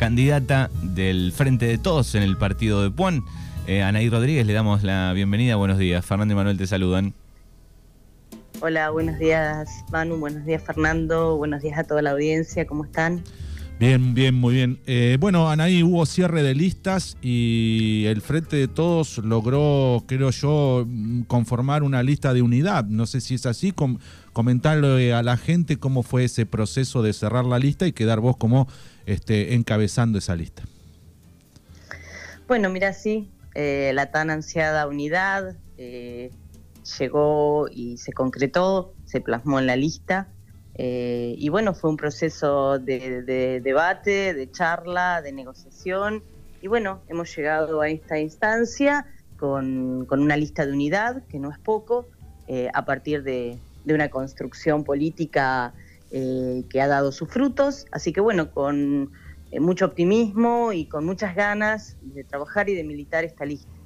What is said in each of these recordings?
candidata del Frente de Todos en el partido de Puan. Eh, Anaí Rodríguez, le damos la bienvenida. Buenos días. Fernando y Manuel te saludan. Hola, buenos días Manu, buenos días Fernando, buenos días a toda la audiencia, ¿cómo están? Bien, bien, muy bien. Eh, bueno, Anaí, hubo cierre de listas y el Frente de Todos logró, creo yo, conformar una lista de unidad. No sé si es así, com comentarle a la gente cómo fue ese proceso de cerrar la lista y quedar vos como este, encabezando esa lista. Bueno, mira, sí, eh, la tan ansiada unidad eh, llegó y se concretó, se plasmó en la lista. Eh, y bueno, fue un proceso de, debate, de charla, de negociación. Y bueno, hemos llegado a esta instancia con, una lista de unidad, que no es poco, a partir de, una construcción política eh, que ha dado sus frutos. Así que bueno, con mucho optimismo y con muchas ganas de trabajar y de militar esta lista.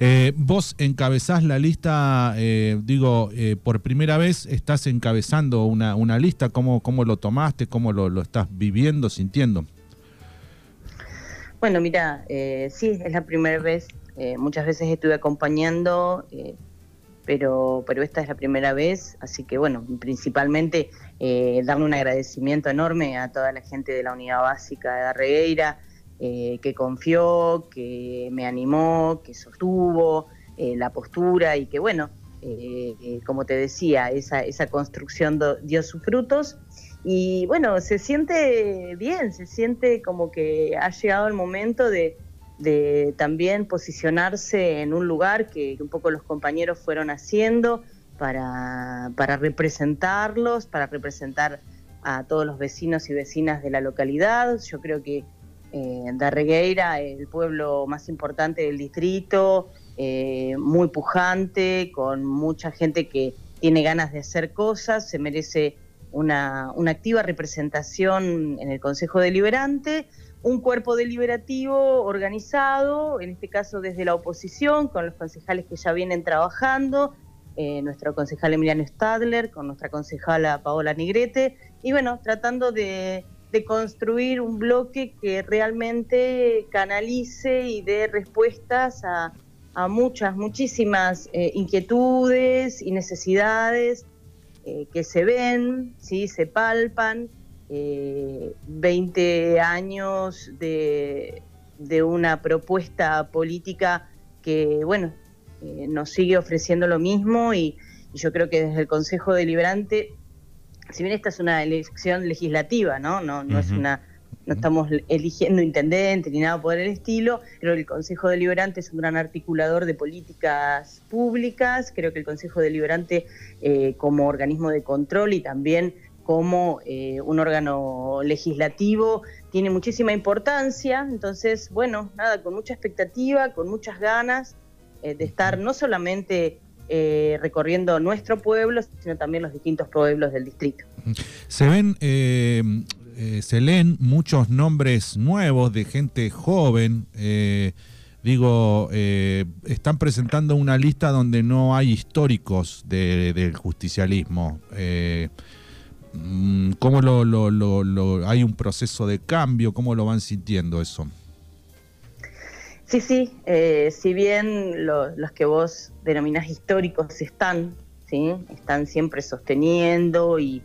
Eh, vos encabezás la lista, eh, digo, eh, por primera vez estás encabezando una, una lista, ¿Cómo, ¿cómo, lo tomaste? ¿Cómo lo, estás viviendo, sintiendo? Bueno, mira, sí, es la primera vez, muchas veces estuve acompañando, pero, pero esta es la primera vez, así que bueno, principalmente darle un agradecimiento enorme a toda la gente de la unidad básica de Regueira, eh, que confió, que me animó, que sostuvo eh, la postura y que bueno, eh, como te decía, esa, esa construcción dio sus frutos. Y bueno, se siente bien, se siente como que ha llegado el momento de, también posicionarse en un lugar que, un poco los compañeros fueron haciendo para, para representarlos, para representar a todos los vecinos y vecinas de la localidad. Yo creo que eh, Darregueira, el pueblo más importante del distrito, eh, muy pujante, con mucha gente que tiene ganas de hacer cosas, se merece una, activa representación en el Consejo Deliberante, un cuerpo deliberativo organizado, en este caso desde la oposición, con los concejales que ya vienen trabajando, eh, nuestro concejal Emiliano Stadler, con nuestra concejala Paola Nigrete, y bueno, tratando de de construir un bloque que realmente canalice y dé respuestas a, muchas, muchísimas eh, inquietudes y necesidades eh, que se ven, ¿sí? se palpan. 20 eh, años de, una propuesta política que, bueno, nos sigue ofreciendo lo mismo y, y yo creo que desde el Consejo Deliberante si bien esta es una elección legislativa, ¿no? No, no es una no estamos eligiendo intendente ni nada por el estilo. Creo que el Consejo Deliberante es un gran articulador de políticas públicas. Creo que el Consejo Deliberante, eh, como organismo de control y también como eh, un órgano legislativo, tiene muchísima importancia. Entonces, bueno, nada, con mucha expectativa, con muchas ganas eh, de estar no solamente eh, recorriendo nuestro pueblo, sino también los distintos pueblos del distrito. Se ven, se leen muchos nombres nuevos de gente joven. digo, están presentando una lista donde no hay históricos del justicialismo. ¿Cómo lo, lo, hay un proceso de cambio? ¿Cómo lo van sintiendo eso? Sí, sí, eh, si bien los que vos denominás históricos están, ¿sí? están siempre sosteniendo y,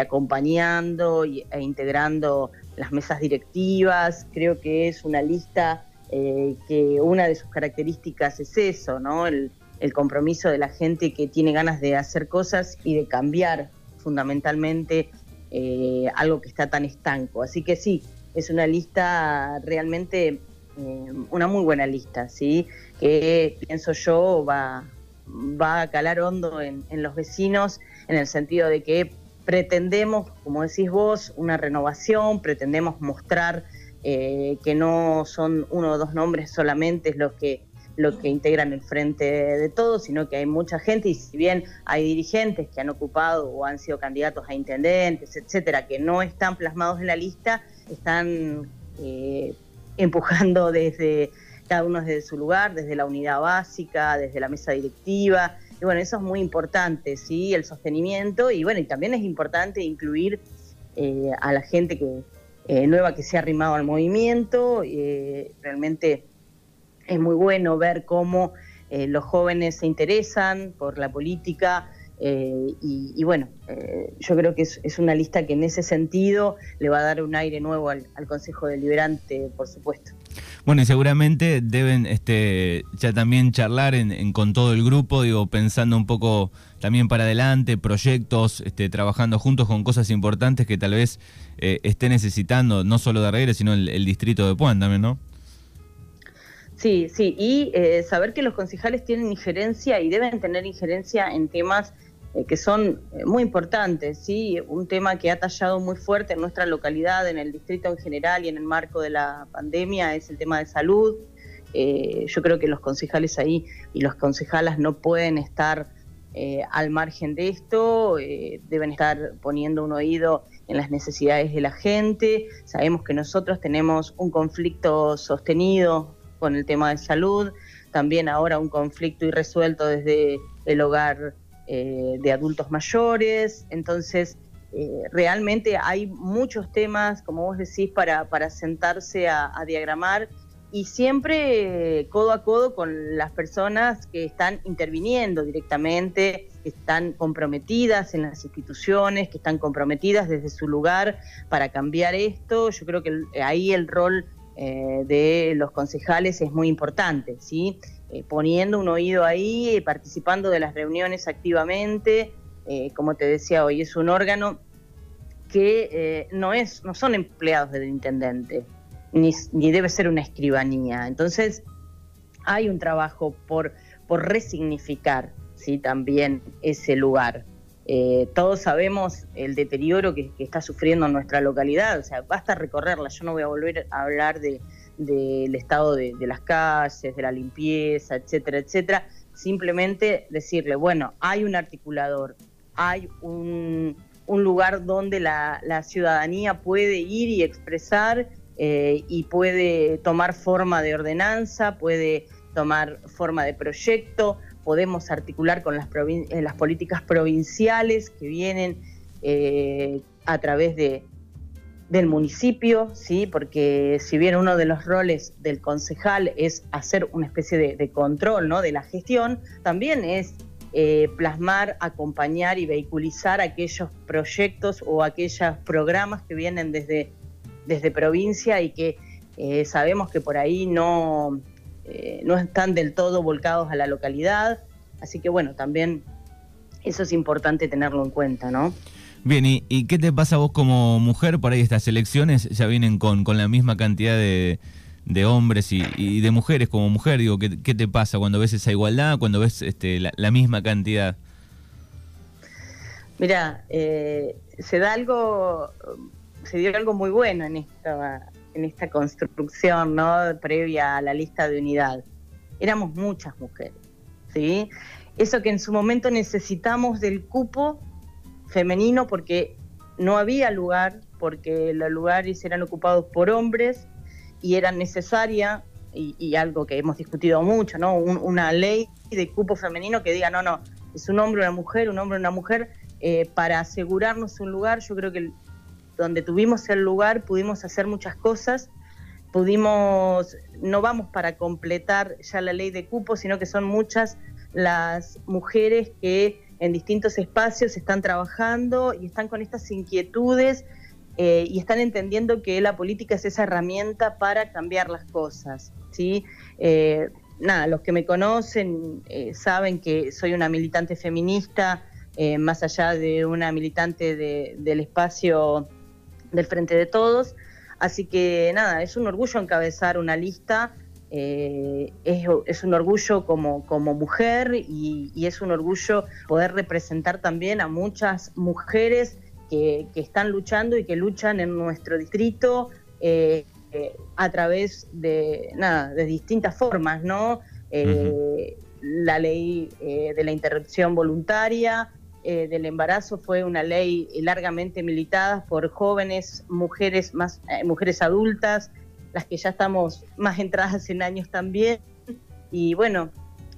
acompañando y, e integrando las mesas directivas, creo que es una lista eh, que una de sus características es eso, ¿no? El, compromiso de la gente que tiene ganas de hacer cosas y de cambiar fundamentalmente eh, algo que está tan estanco. Así que sí, es una lista realmente eh, una muy buena lista, ¿sí? que pienso yo va, va a calar hondo en, los vecinos en el sentido de que pretendemos, como decís vos, una renovación, pretendemos mostrar eh, que no son uno o dos nombres solamente los que los que integran el frente de todos, sino que hay mucha gente y si bien hay dirigentes que han ocupado o han sido candidatos a intendentes, etcétera, que no están plasmados en la lista, están eh, empujando desde cada uno desde su lugar, desde la unidad básica, desde la mesa directiva. Y bueno, eso es muy importante, ¿sí? El sostenimiento y bueno, y también es importante incluir eh, a la gente que nueva que se ha arrimado al movimiento. realmente es muy bueno ver cómo los jóvenes se interesan por la política, eh, y, bueno, eh, yo creo que es, una lista que en ese sentido le va a dar un aire nuevo al, Consejo Deliberante, por supuesto. Bueno, y seguramente deben este, ya también charlar con todo el grupo, digo, pensando un poco también para adelante, proyectos, este, trabajando juntos con cosas importantes que tal vez eh, esté necesitando, no solo de Arregre, sino el, distrito de Puan también, ¿no? Sí, sí, y saber que los concejales tienen injerencia y deben tener injerencia en temas eh, que son eh, muy importantes, ¿sí? un tema que ha tallado muy fuerte en nuestra localidad, en el distrito en general y en el marco de la pandemia es el tema de salud. Eh, yo creo que los concejales ahí y los concejalas no pueden estar al margen de esto, deben estar poniendo un oído en las necesidades de la gente. Sabemos que nosotros tenemos un conflicto sostenido con el tema de salud, también ahora un conflicto irresuelto desde el hogar eh, de adultos mayores, entonces eh, realmente hay muchos temas, como vos decís, para, para sentarse a, diagramar y siempre codo a codo con las personas que están interviniendo directamente, que están comprometidas en las instituciones, que están comprometidas desde su lugar para cambiar esto. Yo creo que ahí el rol eh, de los concejales es muy importante, ¿sí? Eh, poniendo un oído ahí, participando de las reuniones activamente. Eh, como te decía hoy, es un órgano que eh, no, es, no son empleados del intendente, ni, debe ser una escribanía. Entonces, hay un trabajo por, por resignificar ¿sí? también ese lugar. Todos sabemos el deterioro que, está sufriendo nuestra localidad, o sea, basta recorrerla, yo no voy a volver a hablar de, del estado de, las calles, de la limpieza, etcétera, etcétera. Simplemente decirle, bueno, hay un articulador, hay un, lugar donde la, ciudadanía puede ir y expresar eh, y puede tomar forma de ordenanza, puede tomar forma de proyecto, podemos articular con las, eh, las políticas provinciales que vienen eh, a través de, del municipio, ¿sí? porque si bien uno de los roles del concejal es hacer una especie de, control ¿no? de la gestión, también es eh, plasmar, acompañar y vehiculizar aquellos proyectos o aquellos programas que vienen desde, desde provincia y que sabemos que por ahí no, eh, no están del todo volcados a la localidad. Así que bueno, también eso es importante tenerlo en cuenta, ¿no? Bien, ¿y, qué te pasa vos como mujer? Por ahí estas elecciones ya vienen con, la misma cantidad de, hombres y, de mujeres como mujer. Digo, ¿qué, te pasa cuando ves esa igualdad, cuando ves este, la, misma cantidad? Mira, eh, se da algo, se dio algo muy bueno en esta, en esta construcción, ¿no? Previa a la lista de unidad. Éramos muchas mujeres, ¿sí? Eso que en su momento necesitamos del cupo femenino porque no había lugar, porque los lugares eran ocupados por hombres y era necesaria, y, algo que hemos discutido mucho, ¿no? una ley de cupo femenino que diga, no, no, es un hombre, una mujer, un hombre, una mujer, eh, para asegurarnos un lugar, yo creo que donde tuvimos el lugar pudimos hacer muchas cosas, pudimos, no vamos para completar ya la ley de cupo, sino que son muchas las mujeres que en distintos espacios están trabajando y están con estas inquietudes eh, y están entendiendo que la política es esa herramienta para cambiar las cosas. ¿sí? Eh, nada, los que me conocen eh, saben que soy una militante feminista, más allá de una militante del espacio del Frente de Todos. Así que nada, es un orgullo encabezar una lista eh, es, un orgullo como, como mujer y, es un orgullo poder representar también a muchas mujeres que, están luchando y que luchan en nuestro distrito eh, eh, a través de, nada, de distintas formas, ¿no? La ley de la interrupción voluntaria, del embarazo fue una ley largamente militada por jóvenes, mujeres, más, mujeres adultas, las que ya estamos más entradas en años también. Y bueno,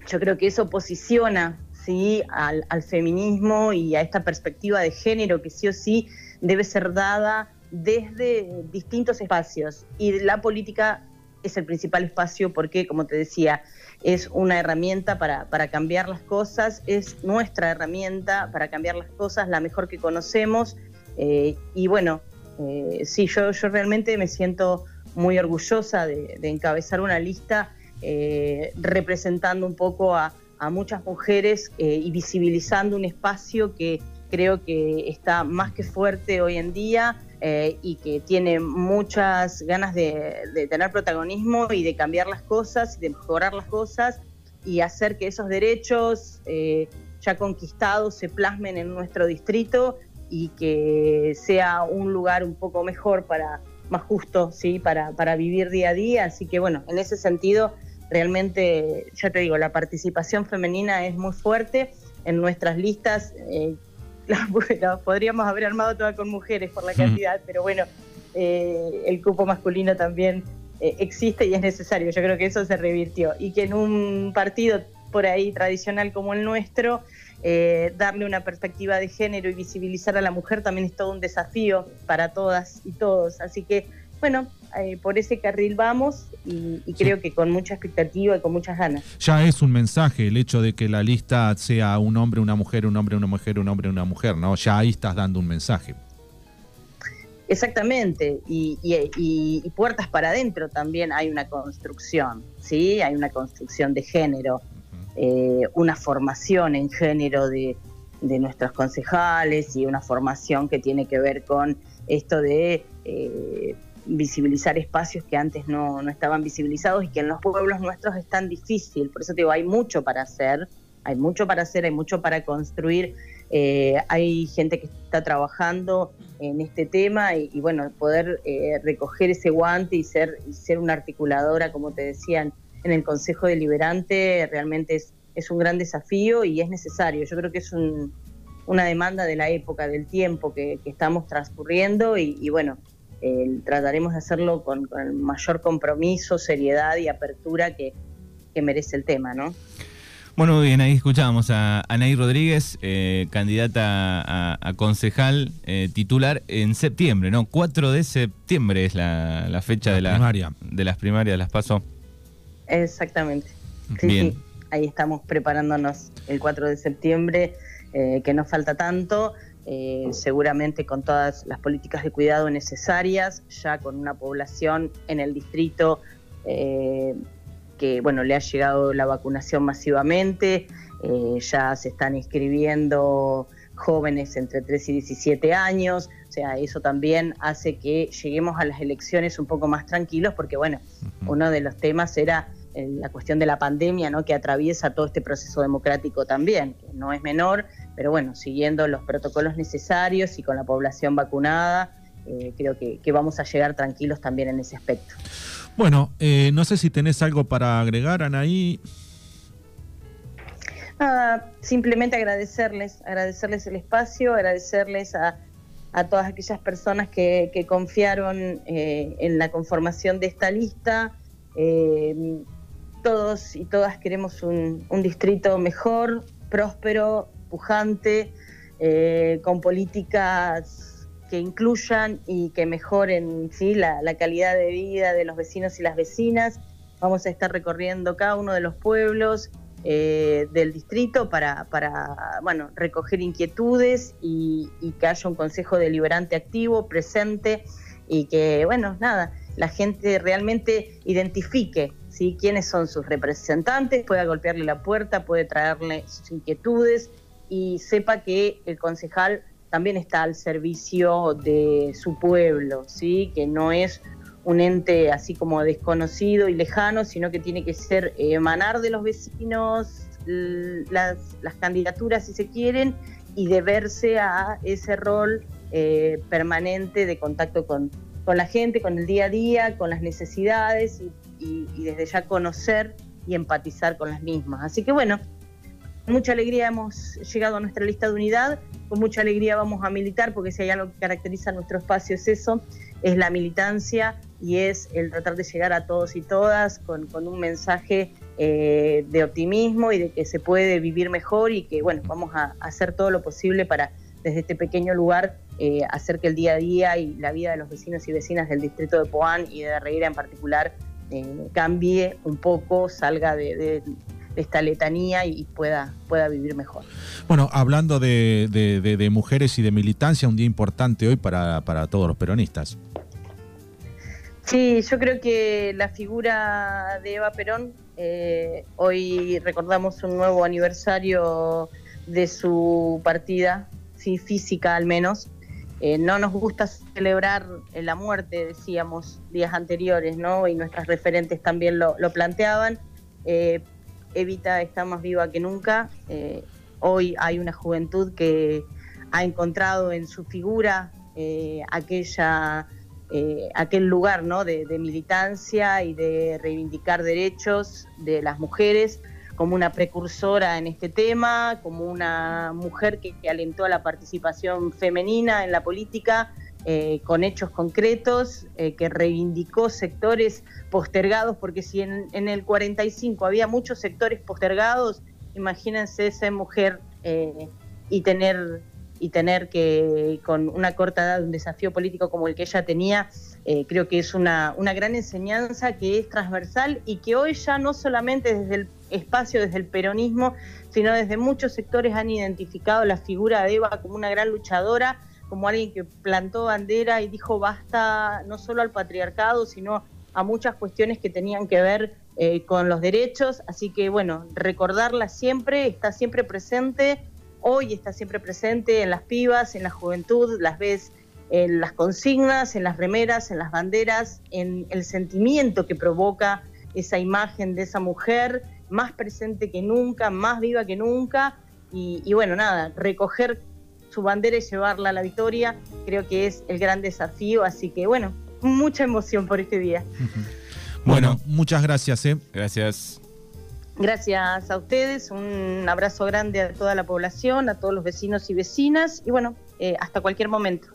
yo creo que eso posiciona ¿sí? Al, feminismo y a esta perspectiva de género que sí o sí debe ser dada desde distintos espacios y la política es el principal espacio porque, como te decía, es una herramienta para, para, cambiar las cosas, es nuestra herramienta para cambiar las cosas, la mejor que conocemos. Eh, y bueno, eh, sí, yo, yo realmente me siento muy orgullosa de, encabezar una lista eh, representando un poco a, a muchas mujeres y visibilizando un espacio que creo que está más que fuerte hoy en día eh, y que tiene muchas ganas de, tener protagonismo y de cambiar las cosas, de mejorar las cosas y hacer que esos derechos eh, ya conquistados se plasmen en nuestro distrito y que sea un lugar un poco mejor para más justo sí para, para vivir día a día. Así que bueno en ese sentido realmente ya te digo la participación femenina es muy fuerte en nuestras listas eh, la, podríamos haber armado toda con mujeres por la cantidad, pero bueno, eh, el cupo masculino también eh, existe y es necesario. Yo creo que eso se revirtió. Y que en un partido por ahí tradicional como el nuestro, eh, darle una perspectiva de género y visibilizar a la mujer también es todo un desafío para todas y todos. Así que, bueno, eh, por ese carril vamos y, creo que con mucha expectativa y con muchas ganas. Ya es un mensaje el hecho de que la lista sea un hombre, una mujer, un hombre, una mujer, un hombre, una mujer, ¿no? Ya ahí estás dando un mensaje. Exactamente, y, puertas para adentro también hay una construcción, ¿sí? Hay una construcción de género, eh, una formación en género de, de nuestros concejales y una formación que tiene que ver con esto de eh, visibilizar espacios que antes no, no, estaban visibilizados y que en los pueblos nuestros es tan difícil. Por eso te digo, hay mucho para hacer, hay mucho para hacer, hay mucho para construir. Eh, hay gente que está trabajando en este tema y, bueno, poder eh, recoger ese guante y ser, y ser una articuladora, como te decían, en el Consejo Deliberante realmente es, es un gran desafío y es necesario. Yo creo que es un, una demanda de la época, del tiempo que, estamos transcurriendo y, y bueno, trataremos de hacerlo con, el mayor compromiso, seriedad y apertura que, merece el tema, ¿no? Bueno, bien, ahí escuchábamos a Anaí Rodríguez, eh, candidata a, concejal eh, titular en septiembre, ¿no? 4 de septiembre es la, fecha de, la, de las primarias, de las PASO. Exactamente. Sí, sí, ahí estamos preparándonos el 4 de septiembre, eh, que no falta tanto. Eh, seguramente con todas las políticas de cuidado necesarias, ya con una población en el distrito eh, que bueno le ha llegado la vacunación masivamente, eh, ya se están inscribiendo jóvenes entre 3 y 17 años, o sea, eso también hace que lleguemos a las elecciones un poco más tranquilos, porque bueno, uno de los temas era la cuestión de la pandemia, ¿no? que atraviesa todo este proceso democrático también, que no es menor, pero bueno, siguiendo los protocolos necesarios y con la población vacunada, eh, creo que, vamos a llegar tranquilos también en ese aspecto. Bueno, eh, no sé si tenés algo para agregar, Anaí. Nada, simplemente agradecerles, agradecerles el espacio, agradecerles a, todas aquellas personas que, confiaron eh, en la conformación de esta lista. todos y todas queremos un distrito mejor, próspero, pujante, eh, con políticas que incluyan y que mejoren ¿sí? la, calidad de vida de los vecinos y las vecinas. Vamos a estar recorriendo cada uno de los pueblos eh, del distrito para, para bueno, recoger inquietudes y, que haya un consejo deliberante activo, presente y que, bueno, nada, la gente realmente identifique ¿sí? quiénes son sus representantes, pueda golpearle la puerta, puede traerle sus inquietudes y sepa que el concejal también está al servicio de su pueblo, ¿sí? que no es un ente así como desconocido y lejano, sino que tiene que ser emanar de los vecinos las, candidaturas si se quieren y deberse a ese rol eh, permanente de contacto con, con, la gente, con el día a día, con las necesidades y desde ya conocer y empatizar con las mismas. Así que bueno, mucha alegría hemos llegado a nuestra lista de unidad, con mucha alegría vamos a militar, porque si hay algo que caracteriza nuestro espacio es eso, es la militancia y es el tratar de llegar a todos y todas con, un mensaje eh, de optimismo y de que se puede vivir mejor y que, bueno, vamos a hacer todo lo posible para, desde este pequeño lugar, eh, hacer que el día a día y la vida de los vecinos y vecinas del distrito de Poán y de Reguera en particular eh, cambie un poco, salga de, esta letanía y pueda, pueda vivir mejor. Bueno, hablando de, mujeres y de militancia, un día importante hoy para, para todos los peronistas. Sí, yo creo que la figura de Eva Perón, eh, hoy recordamos un nuevo aniversario de su partida, sí, física al menos. Eh, no nos gusta celebrar la muerte, decíamos días anteriores, ¿no? Y nuestras referentes también lo, planteaban. Eh, Evita está más viva que nunca. hoy hay una juventud que ha encontrado en su figura aquella eh, aquel lugar ¿no? de, militancia y de reivindicar derechos de las mujeres como una precursora en este tema, como una mujer que, alentó a la participación femenina en la política eh, con hechos concretos, eh, que reivindicó sectores postergados, porque si en, el 45 había muchos sectores postergados, imagínense esa mujer y tener y tener que, con una corta edad, un desafío político como el que ella tenía, eh, creo que es una, una gran enseñanza que es transversal y que hoy ya no solamente desde el espacio, desde el peronismo, sino desde muchos sectores han identificado la figura de Eva como una gran luchadora, como alguien que plantó bandera y dijo basta no solo al patriarcado, sino a muchas cuestiones que tenían que ver eh, con los derechos. Así que bueno, recordarla siempre, está siempre presente hoy está siempre presente en las pibas, en la juventud, las ves en las consignas, en las remeras, en las banderas, en el sentimiento que provoca esa imagen de esa mujer, más presente que nunca, más viva que nunca. Y, bueno, nada, recoger su bandera y llevarla a la victoria, creo que es el gran desafío. Así que bueno, mucha emoción por este día. Bueno, muchas gracias. ¿eh? Gracias. Gracias a ustedes, un abrazo grande a toda la población, a todos los vecinos y vecinas y bueno, eh, hasta cualquier momento.